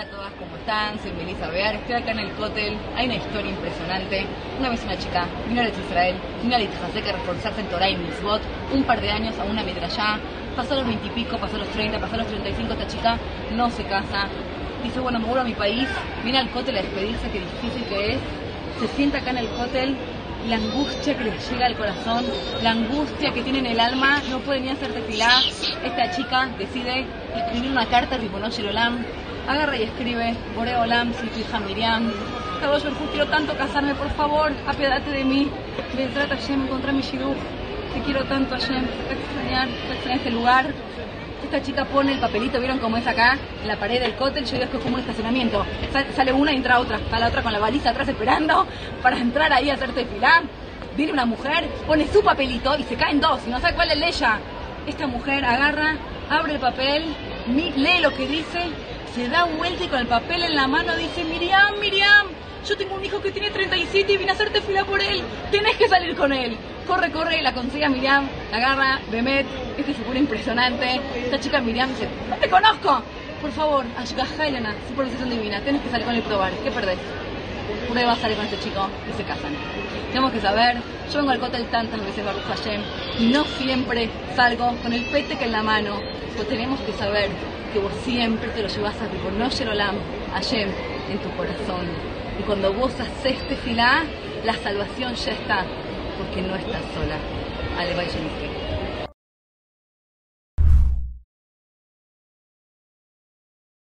están? Soy Melissa Bear, estoy acá en el cótel. Hay una historia impresionante. Una vez una chica vino a Israel, vino a Litzhazek a reforzarse en Torah y Mitzvot, un par de años a una midrashá. Pasó los 20 y pico, pasó los 30, pasó los 35, esta chica no se casa. Dice, bueno, me vuelvo a mi país, viene al cótel a despedirse, qué difícil que es. Se sienta acá en el cótel la angustia que les llega al corazón, la angustia que tiene en el alma, no puede ni hacer tefilá. Esta chica decide escribir una carta a Ribonosh Olam, agarra y escribe, Bore Olam, si tu hija Miriam, Kadosh quiero tanto casarme, por favor, apiadate de mí, me trata Hashem, encontrar mi shidduch, te quiero tanto Hashem, te extrañar, te extrañar este lugar. Esta chica pone el papelito, ¿vieron cómo es acá? En la pared del cótel, yo digo que es como un estacionamiento. Sale una y entra otra, está la otra con la baliza atrás esperando para entrar ahí a hacerte filar. Viene una mujer, pone su papelito y se caen dos, y no sabe cuál es ella. Esta mujer agarra, abre el papel, lee lo que dice, se da vuelta y con el papel en la mano dice, Miriam, Miriam, yo tengo un hijo que tiene 37 y vine a hacerte fila por él, tenés que salir con él. Corre, corre, la consigue a Miriam, la agarra, Bemet, este figura impresionante. Esta chica Miriam dice, no te conozco, por favor, ayuda Helena, su profesión divina, tenés que salir con él y probar, ¿qué perdés? Prueba, salir con este chico y se casan. Tenemos que saber, yo vengo al cóctel tantas veces Baruch Hashem y no siempre salgo con el que en la mano. Pero tenemos que saber que vos siempre te lo llevas a reconocer Olam, Hashem, en tu corazón. Y cuando vos haces este filá, la salvación ya está, porque no estás sola. Ale,